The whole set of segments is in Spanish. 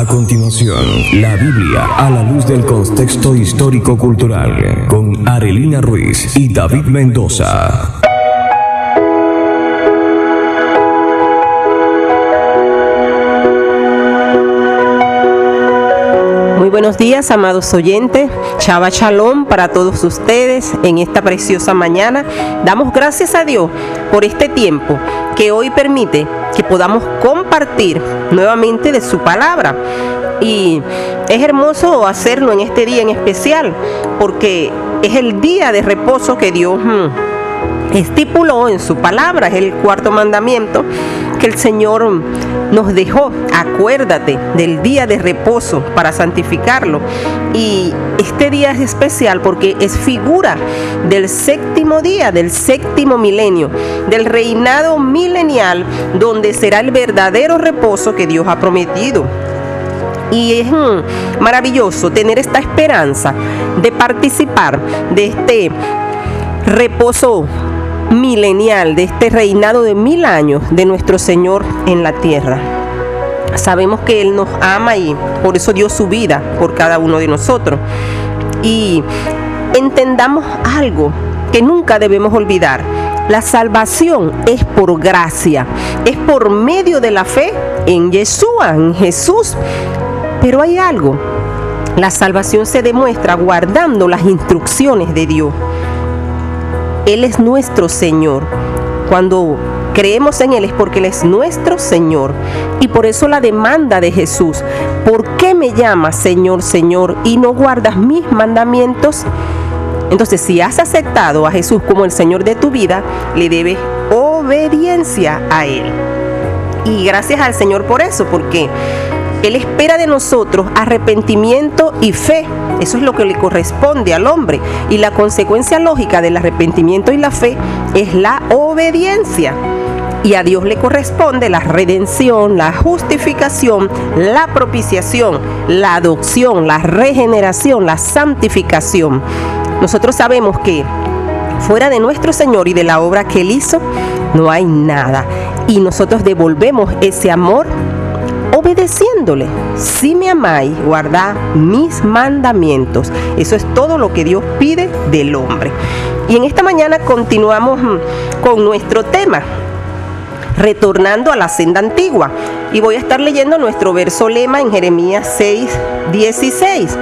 A continuación, la Biblia a la luz del contexto histórico-cultural con Arelina Ruiz y David Mendoza. Muy buenos días, amados oyentes. Chava Shalom para todos ustedes en esta preciosa mañana. Damos gracias a Dios por este tiempo que hoy permite que podamos compartir nuevamente de su palabra. Y es hermoso hacerlo en este día en especial, porque es el día de reposo que Dios mm, estipuló en su palabra, es el cuarto mandamiento que el Señor nos dejó. Acuérdate del día de reposo para santificarlo. Y este día es especial porque es figura del séptimo día, del séptimo milenio, del reinado milenial, donde será el verdadero reposo que Dios ha prometido. Y es mm, maravilloso tener esta esperanza de participar de este reposo milenial, de este reinado de mil años de nuestro Señor en la tierra. Sabemos que Él nos ama y por eso dio su vida por cada uno de nosotros. Y entendamos algo que nunca debemos olvidar. La salvación es por gracia, es por medio de la fe en Yeshua, en Jesús. Pero hay algo, la salvación se demuestra guardando las instrucciones de Dios. Él es nuestro Señor. Cuando creemos en Él es porque Él es nuestro Señor. Y por eso la demanda de Jesús, ¿por qué me llamas Señor, Señor y no guardas mis mandamientos? Entonces, si has aceptado a Jesús como el Señor de tu vida, le debes obediencia a Él. Y gracias al Señor por eso, porque Él espera de nosotros arrepentimiento y fe. Eso es lo que le corresponde al hombre. Y la consecuencia lógica del arrepentimiento y la fe es la obediencia. Y a Dios le corresponde la redención, la justificación, la propiciación, la adopción, la regeneración, la santificación. Nosotros sabemos que fuera de nuestro Señor y de la obra que Él hizo, no hay nada. Y nosotros devolvemos ese amor obedeciéndole. Si me amáis, guardad mis mandamientos. Eso es todo lo que Dios pide del hombre. Y en esta mañana continuamos mm, con nuestro tema, retornando a la senda antigua. Y voy a estar leyendo nuestro verso lema en Jeremías 6, 16.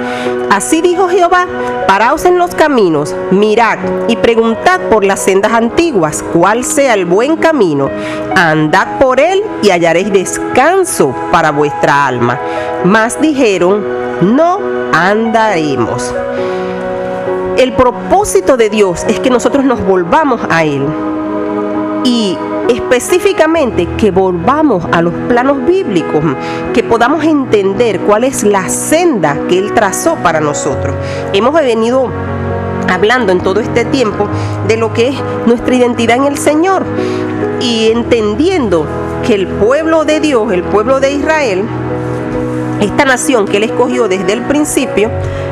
Así dijo Jehová, paraos en los caminos, mirad y preguntad por las sendas antiguas, cuál sea el buen camino. Andad por él y hallaréis descanso para vuestra alma. Mas dijeron, no andaremos. El propósito de Dios es que nosotros nos volvamos a Él. Y específicamente que volvamos a los planos bíblicos, que podamos entender cuál es la senda que Él trazó para nosotros. Hemos venido hablando en todo este tiempo de lo que es nuestra identidad en el Señor y entendiendo que el pueblo de Dios, el pueblo de Israel, esta nación que Él escogió desde el principio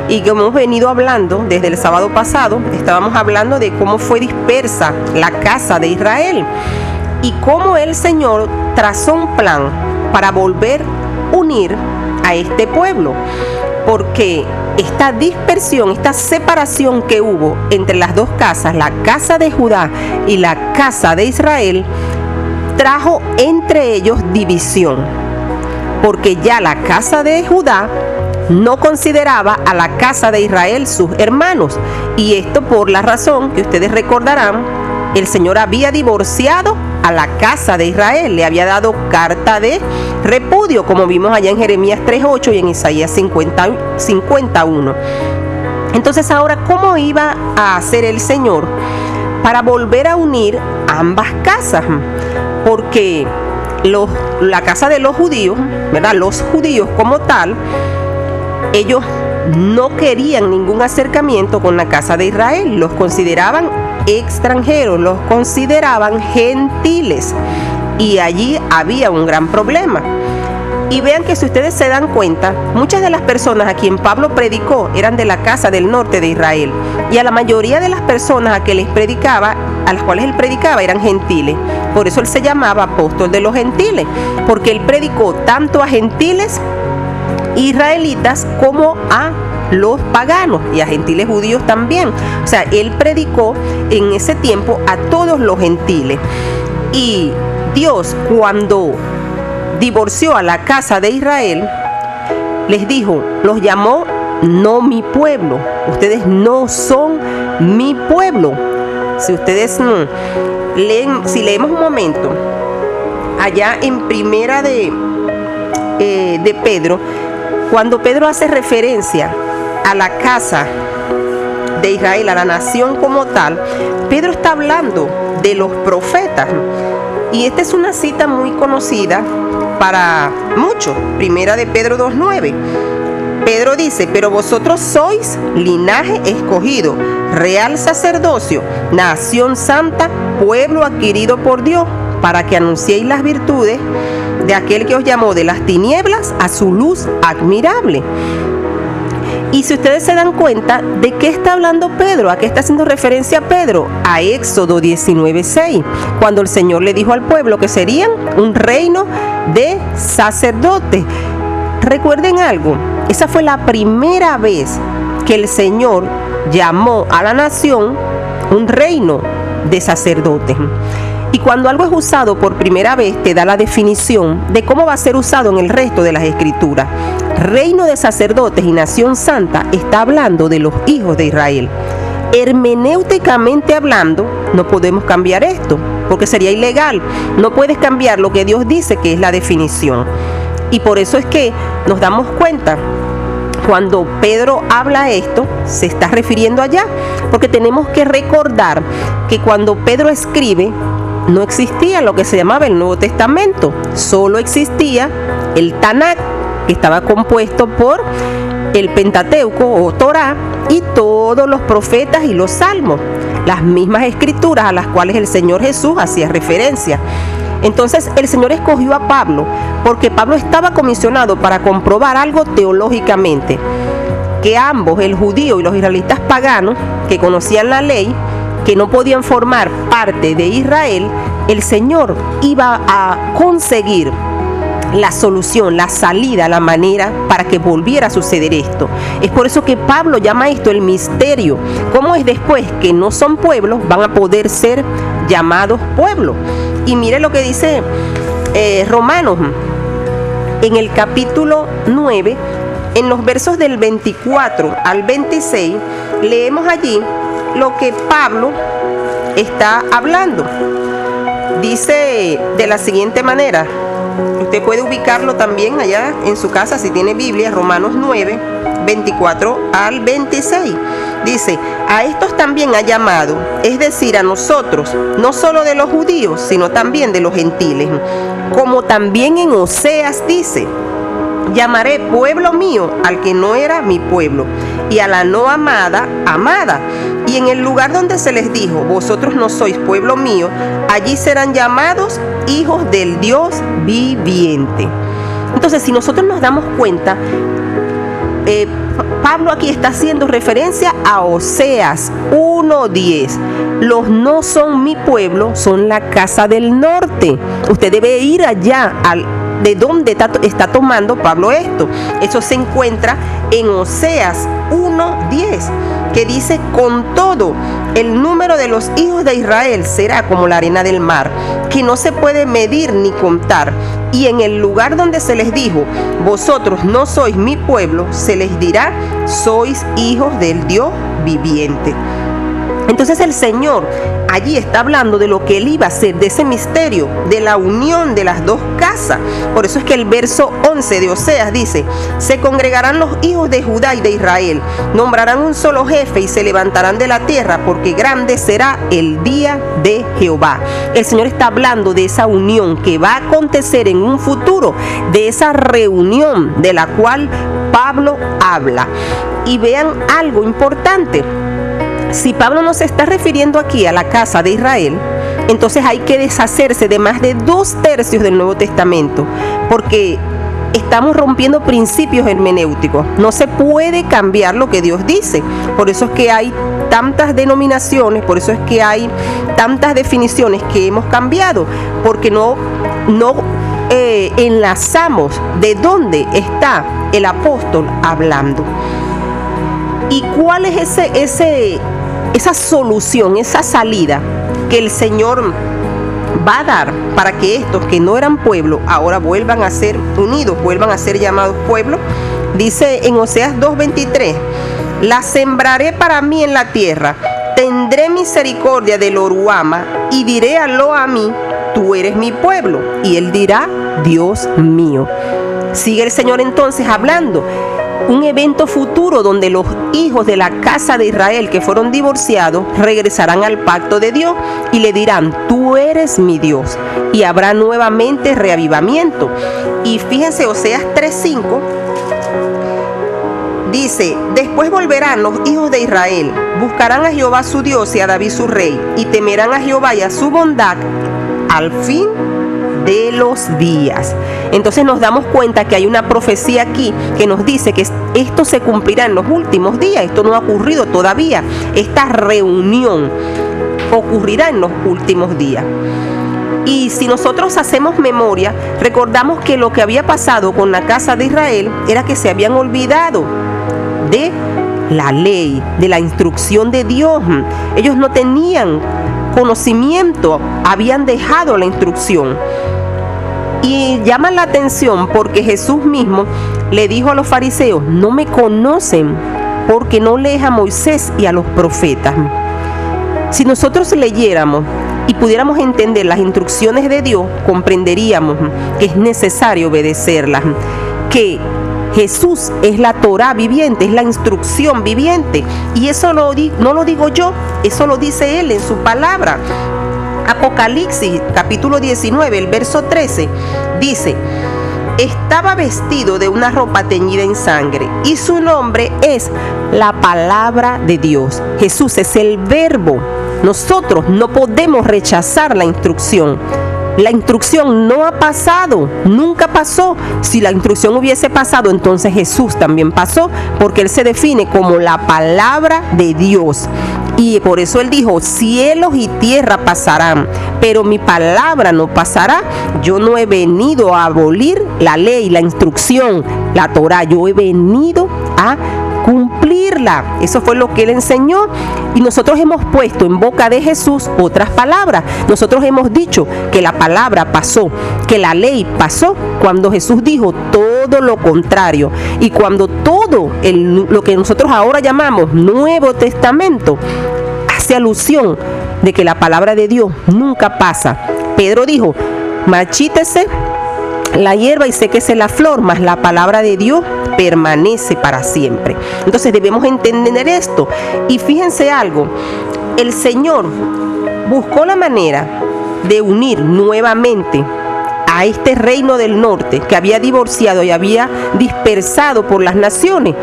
y que hemos venido hablando desde el sábado pasado, estábamos hablando de cómo fue dispersa la casa de Israel y cómo el Señor trazó un plan para volver a unir a este pueblo. Porque esta dispersión, esta separación que hubo entre las dos casas, la casa de Judá y la casa de Israel, trajo entre ellos división. Porque ya la casa de Judá no consideraba a la casa de Israel sus hermanos. Y esto por la razón que ustedes recordarán, el Señor había divorciado a la casa de Israel, le había dado carta de repudio, como vimos allá en Jeremías 3.8 y en Isaías 50, 51. Entonces ahora, ¿cómo iba a hacer el Señor para volver a unir ambas casas? Porque la casa de los judíos, ¿verdad? Los judíos como tal, ellos no querían ningún acercamiento con la casa de Israel, los consideraban extranjeros, los consideraban gentiles y allí había un gran problema. Y vean que si ustedes se dan cuenta, muchas de las personas a quien Pablo predicó eran de la casa del norte de Israel. Y a la mayoría de las personas a que les predicaba, a las cuales él predicaba, eran gentiles. Por eso él se llamaba apóstol de los gentiles, porque él predicó tanto a gentiles israelitas como a los paganos y a gentiles judíos también. O sea, él predicó en ese tiempo a todos los gentiles. Y Dios cuando divorció a la casa de Israel, les dijo, los llamó no mi pueblo, ustedes no son mi pueblo. Si ustedes mm, si leemos un momento, allá en primera de, eh, de Pedro, cuando Pedro hace referencia a la casa de Israel, a la nación como tal, Pedro está hablando de los profetas. Y esta es una cita muy conocida para muchos, primera de Pedro 2.9. Pedro dice, pero vosotros sois linaje escogido, real sacerdocio, nación santa, pueblo adquirido por Dios, para que anunciéis las virtudes de aquel que os llamó de las tinieblas a su luz admirable. Y si ustedes se dan cuenta, ¿de qué está hablando Pedro? ¿A qué está haciendo referencia Pedro? A Éxodo 19:6, cuando el Señor le dijo al pueblo que serían un reino de sacerdotes. Recuerden algo, esa fue la primera vez que el Señor llamó a la nación un reino de sacerdotes. Y cuando algo es usado por primera vez, te da la definición de cómo va a ser usado en el resto de las escrituras. Reino de sacerdotes y nación santa está hablando de los hijos de Israel. Hermenéuticamente hablando, no podemos cambiar esto, porque sería ilegal. No puedes cambiar lo que Dios dice que es la definición. Y por eso es que nos damos cuenta cuando Pedro habla esto, se está refiriendo allá, porque tenemos que recordar que cuando Pedro escribe, no existía lo que se llamaba el Nuevo Testamento, solo existía el Tanakh, estaba compuesto por el Pentateuco o Torah y todos los profetas y los salmos, las mismas escrituras a las cuales el Señor Jesús hacía referencia. Entonces el Señor escogió a Pablo porque Pablo estaba comisionado para comprobar algo teológicamente, que ambos, el judío y los israelitas paganos, que conocían la ley, que no podían formar parte de Israel, el Señor iba a conseguir la solución, la salida, la manera para que volviera a suceder esto. Es por eso que Pablo llama esto el misterio. ¿Cómo es después que no son pueblos, van a poder ser llamados pueblos? Y mire lo que dice eh, Romanos en el capítulo 9, en los versos del 24 al 26, leemos allí lo que Pablo está hablando. Dice de la siguiente manera, usted puede ubicarlo también allá en su casa si tiene Biblia, Romanos 9, 24 al 26. Dice, a estos también ha llamado, es decir, a nosotros, no solo de los judíos, sino también de los gentiles. Como también en Oseas dice, llamaré pueblo mío al que no era mi pueblo, y a la no amada, amada. Y en el lugar donde se les dijo, vosotros no sois pueblo mío, allí serán llamados hijos del Dios viviente. Entonces, si nosotros nos damos cuenta, eh, Pablo aquí está haciendo referencia a Oseas 1.10. Los no son mi pueblo, son la casa del norte. Usted debe ir allá al de dónde está, tomando Pablo esto. Eso se encuentra en Oseas 1.10, que dice, con todo, el número de los hijos de Israel será como la arena del mar, que no se puede medir ni contar. Y en el lugar donde se les dijo, vosotros no sois mi pueblo, se les dirá, sois hijos del Dios viviente. Entonces el Señor allí está hablando de lo que él iba a hacer, de ese misterio, de la unión de las dos casas. Por eso es que el verso 11 de Oseas dice, se congregarán los hijos de Judá y de Israel, nombrarán un solo jefe y se levantarán de la tierra, porque grande será el día de Jehová. El Señor está hablando de esa unión que va a acontecer en un futuro, de esa reunión de la cual Pablo habla. Y vean algo importante si Pablo no se está refiriendo aquí a la casa de Israel, entonces hay que deshacerse de más de dos tercios del Nuevo Testamento, porque estamos rompiendo principios hermenéuticos. No se puede cambiar lo que Dios dice. Por eso es que hay tantas denominaciones, por eso es que hay tantas definiciones que hemos cambiado, porque no, no eh, enlazamos de dónde está el apóstol hablando. ¿Y cuál es ese, ese, esa solución, esa salida que el Señor va a dar para que estos que no eran pueblo ahora vuelvan a ser unidos, vuelvan a ser llamados pueblo? Dice en Oseas 2.23, la sembraré para mí en la tierra, tendré misericordia del Oruama y diré a lo a mí, tú eres mi pueblo. Y él dirá, Dios mío. Sigue el Señor entonces hablando un evento futuro donde los hijos de la casa de Israel que fueron divorciados regresarán al pacto de Dios y le dirán, tú eres mi Dios. Y habrá nuevamente reavivamiento. Y fíjense, Oseas 3.5 dice, después volverán los hijos de Israel, buscarán a Jehová su Dios y a David su rey, y temerán a Jehová y a su bondad al fin de los días. Entonces nos damos cuenta que hay una profecía aquí que nos dice que esto se cumplirá en los últimos días. Esto no ha ocurrido todavía. Esta reunión ocurrirá en los últimos días. Y si nosotros hacemos memoria, recordamos que lo que había pasado con la casa de Israel era que se habían olvidado de la ley, de la instrucción de Dios. Ellos no tenían conocimiento, habían dejado la instrucción. Y llama la atención porque Jesús mismo le dijo a los fariseos, no me conocen porque no lees a Moisés y a los profetas. Si nosotros leyéramos y pudiéramos entender las instrucciones de Dios, comprenderíamos que es necesario obedecerlas, que Jesús es la Torah viviente, es la instrucción viviente. Y eso no lo digo yo, eso lo dice Él en su palabra. Apocalipsis capítulo 19, el verso 13, dice, estaba vestido de una ropa teñida en sangre y su nombre es la palabra de Dios. Jesús es el verbo. Nosotros no podemos rechazar la instrucción. La instrucción no ha pasado, nunca pasó. Si la instrucción hubiese pasado, entonces Jesús también pasó, porque Él se define como la palabra de Dios. Y por eso Él dijo, cielos y tierra pasarán, pero mi palabra no pasará. Yo no he venido a abolir la ley, la instrucción, la Torah. Yo he venido a cumplirla. Eso fue lo que él enseñó. Y nosotros hemos puesto en boca de Jesús otras palabras. Nosotros hemos dicho que la palabra pasó, que la ley pasó cuando Jesús dijo todo lo contrario. Y cuando todo lo que nosotros ahora llamamos Nuevo Testamento alusión de que la palabra de Dios nunca pasa. Pedro dijo, machítese la hierba y séquese la flor, mas la palabra de Dios permanece para siempre. Entonces debemos entender esto. Y fíjense algo, el Señor buscó la manera de unir nuevamente a este reino del norte que había divorciado y había dispersado por las naciones.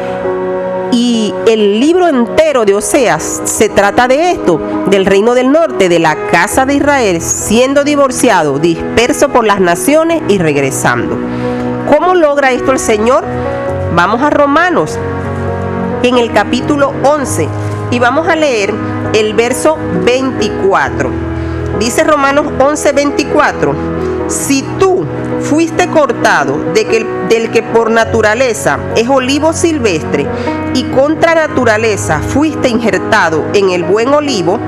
Y el libro entero de Oseas se trata de esto, del reino del norte, de la casa de Israel, siendo divorciado, disperso por las naciones y regresando. ¿Cómo logra esto el Señor? Vamos a Romanos en el capítulo 11 y vamos a leer el verso 24. Dice Romanos 11, 24, si tú fuiste cortado de que, del que por naturaleza es olivo silvestre y contra naturaleza fuiste injertado en el buen olivo,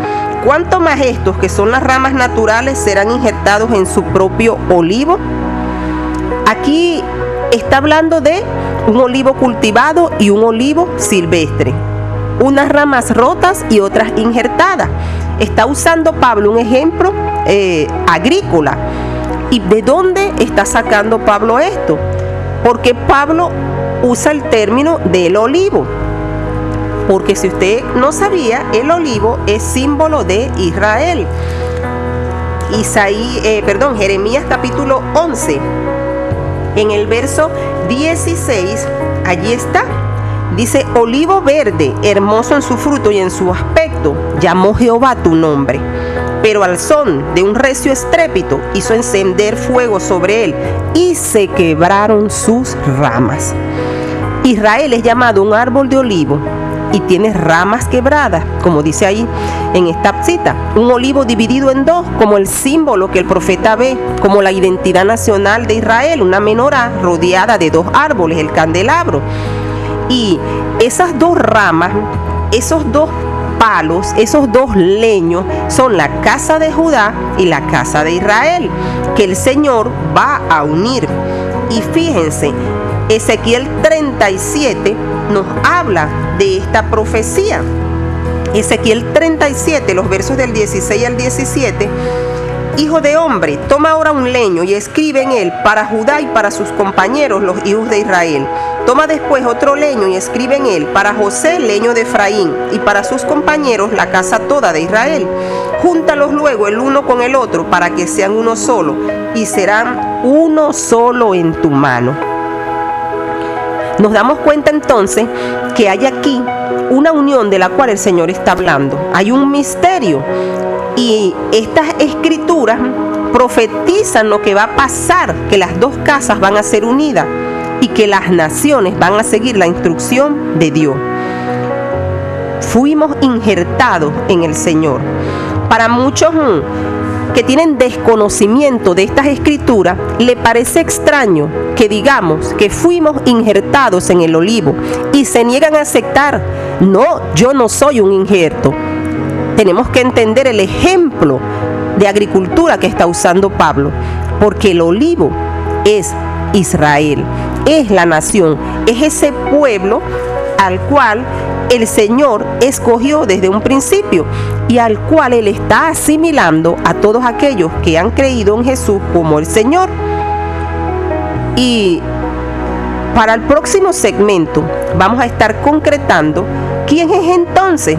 ¿cuánto más estos que son las ramas naturales serán injertados en su propio olivo? Aquí está hablando de un olivo cultivado y un olivo silvestre, unas ramas rotas y otras injertadas. Está usando Pablo un ejemplo eh, agrícola. ¿Y de dónde está sacando Pablo esto? Porque Pablo usa el término del olivo. Porque si usted no sabía, el olivo es símbolo de Israel. Isaí, eh, perdón, Jeremías capítulo 11 en el verso 16, allí está. Dice, olivo verde, hermoso en su fruto y en su aspecto, llamó Jehová tu nombre. Pero al son de un recio estrépito hizo encender fuego sobre él y se quebraron sus ramas. Israel es llamado un árbol de olivo y tiene ramas quebradas, como dice ahí en esta cita. Un olivo dividido en dos, como el símbolo que el profeta ve, como la identidad nacional de Israel, una menorá rodeada de dos árboles, el candelabro. Y esas dos ramas, esos dos palos, esos dos leños, son la casa de Judá y la casa de Israel, que el Señor va a unir. Y fíjense, Ezequiel 37 nos habla de esta profecía. Ezequiel 37, los versos del 16 al 17 Hijo de hombre, toma ahora un leño y escribe en él para Judá y para sus compañeros, los hijos de Israel. Toma después otro leño y escribe en él para José, leño de Efraín, y para sus compañeros, la casa toda de Israel. Júntalos luego el uno con el otro para que sean uno solo, y serán uno solo en tu mano. Nos damos cuenta entonces que hay aquí una unión de la cual el Señor está hablando. Hay un misterio y estas escrituras profetizan lo que va a pasar, que las dos casas van a ser unidas que las naciones van a seguir la instrucción de Dios. Fuimos injertados en el Señor. Para muchos mm, que tienen desconocimiento de estas escrituras, le parece extraño que digamos que fuimos injertados en el olivo y se niegan a aceptar, no, yo no soy un injerto tenemos que entender el ejemplo de agricultura que está usando Pablo, porque el olivo es Israel, es la nación, es ese pueblo al cual el Señor escogió desde un principio y al cual Él está asimilando a todos aquellos que han creído en Jesús como el Señor. Y para el próximo segmento vamos a estar concretando quién es entonces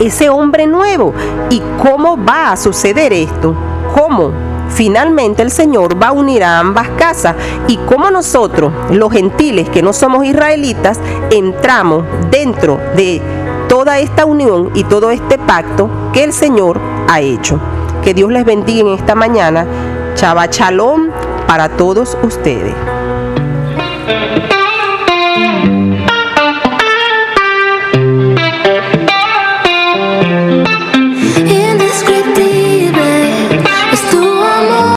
ese hombre nuevo. ¿Y cómo va a suceder esto? ¿Cómo? Finalmente el Señor va a unir a ambas casas y cómo nosotros, los gentiles que no somos israelitas, entramos dentro de toda esta unión y todo este pacto que el Señor ha hecho. Que Dios les bendiga en esta mañana. Chava para todos ustedes.